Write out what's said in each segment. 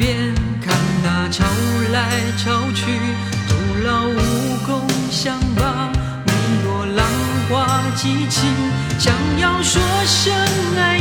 边，看那潮来潮去，徒劳无功，想把每朵浪花记清。想要说声爱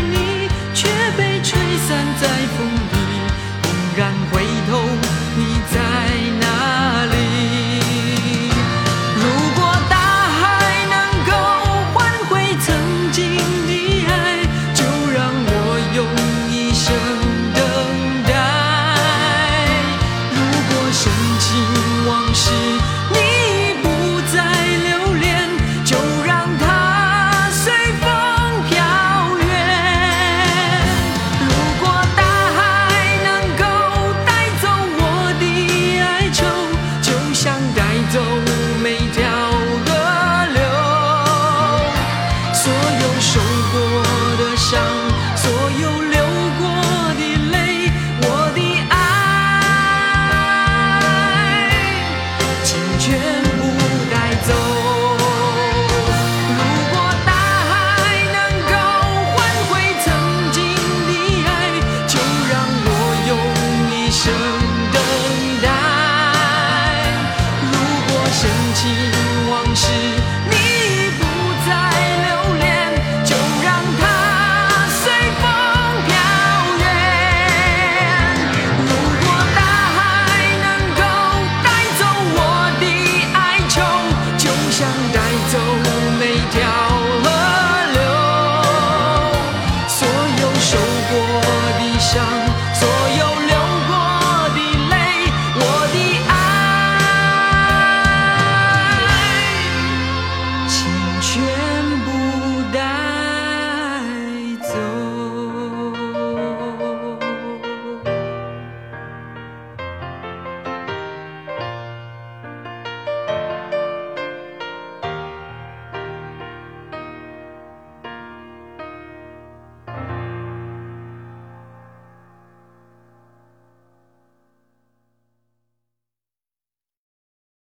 所有受过的伤，所有流过的泪，我的爱请全部带走。如果大海能够换回曾经的爱，就让我用一生等待。如果深情往事。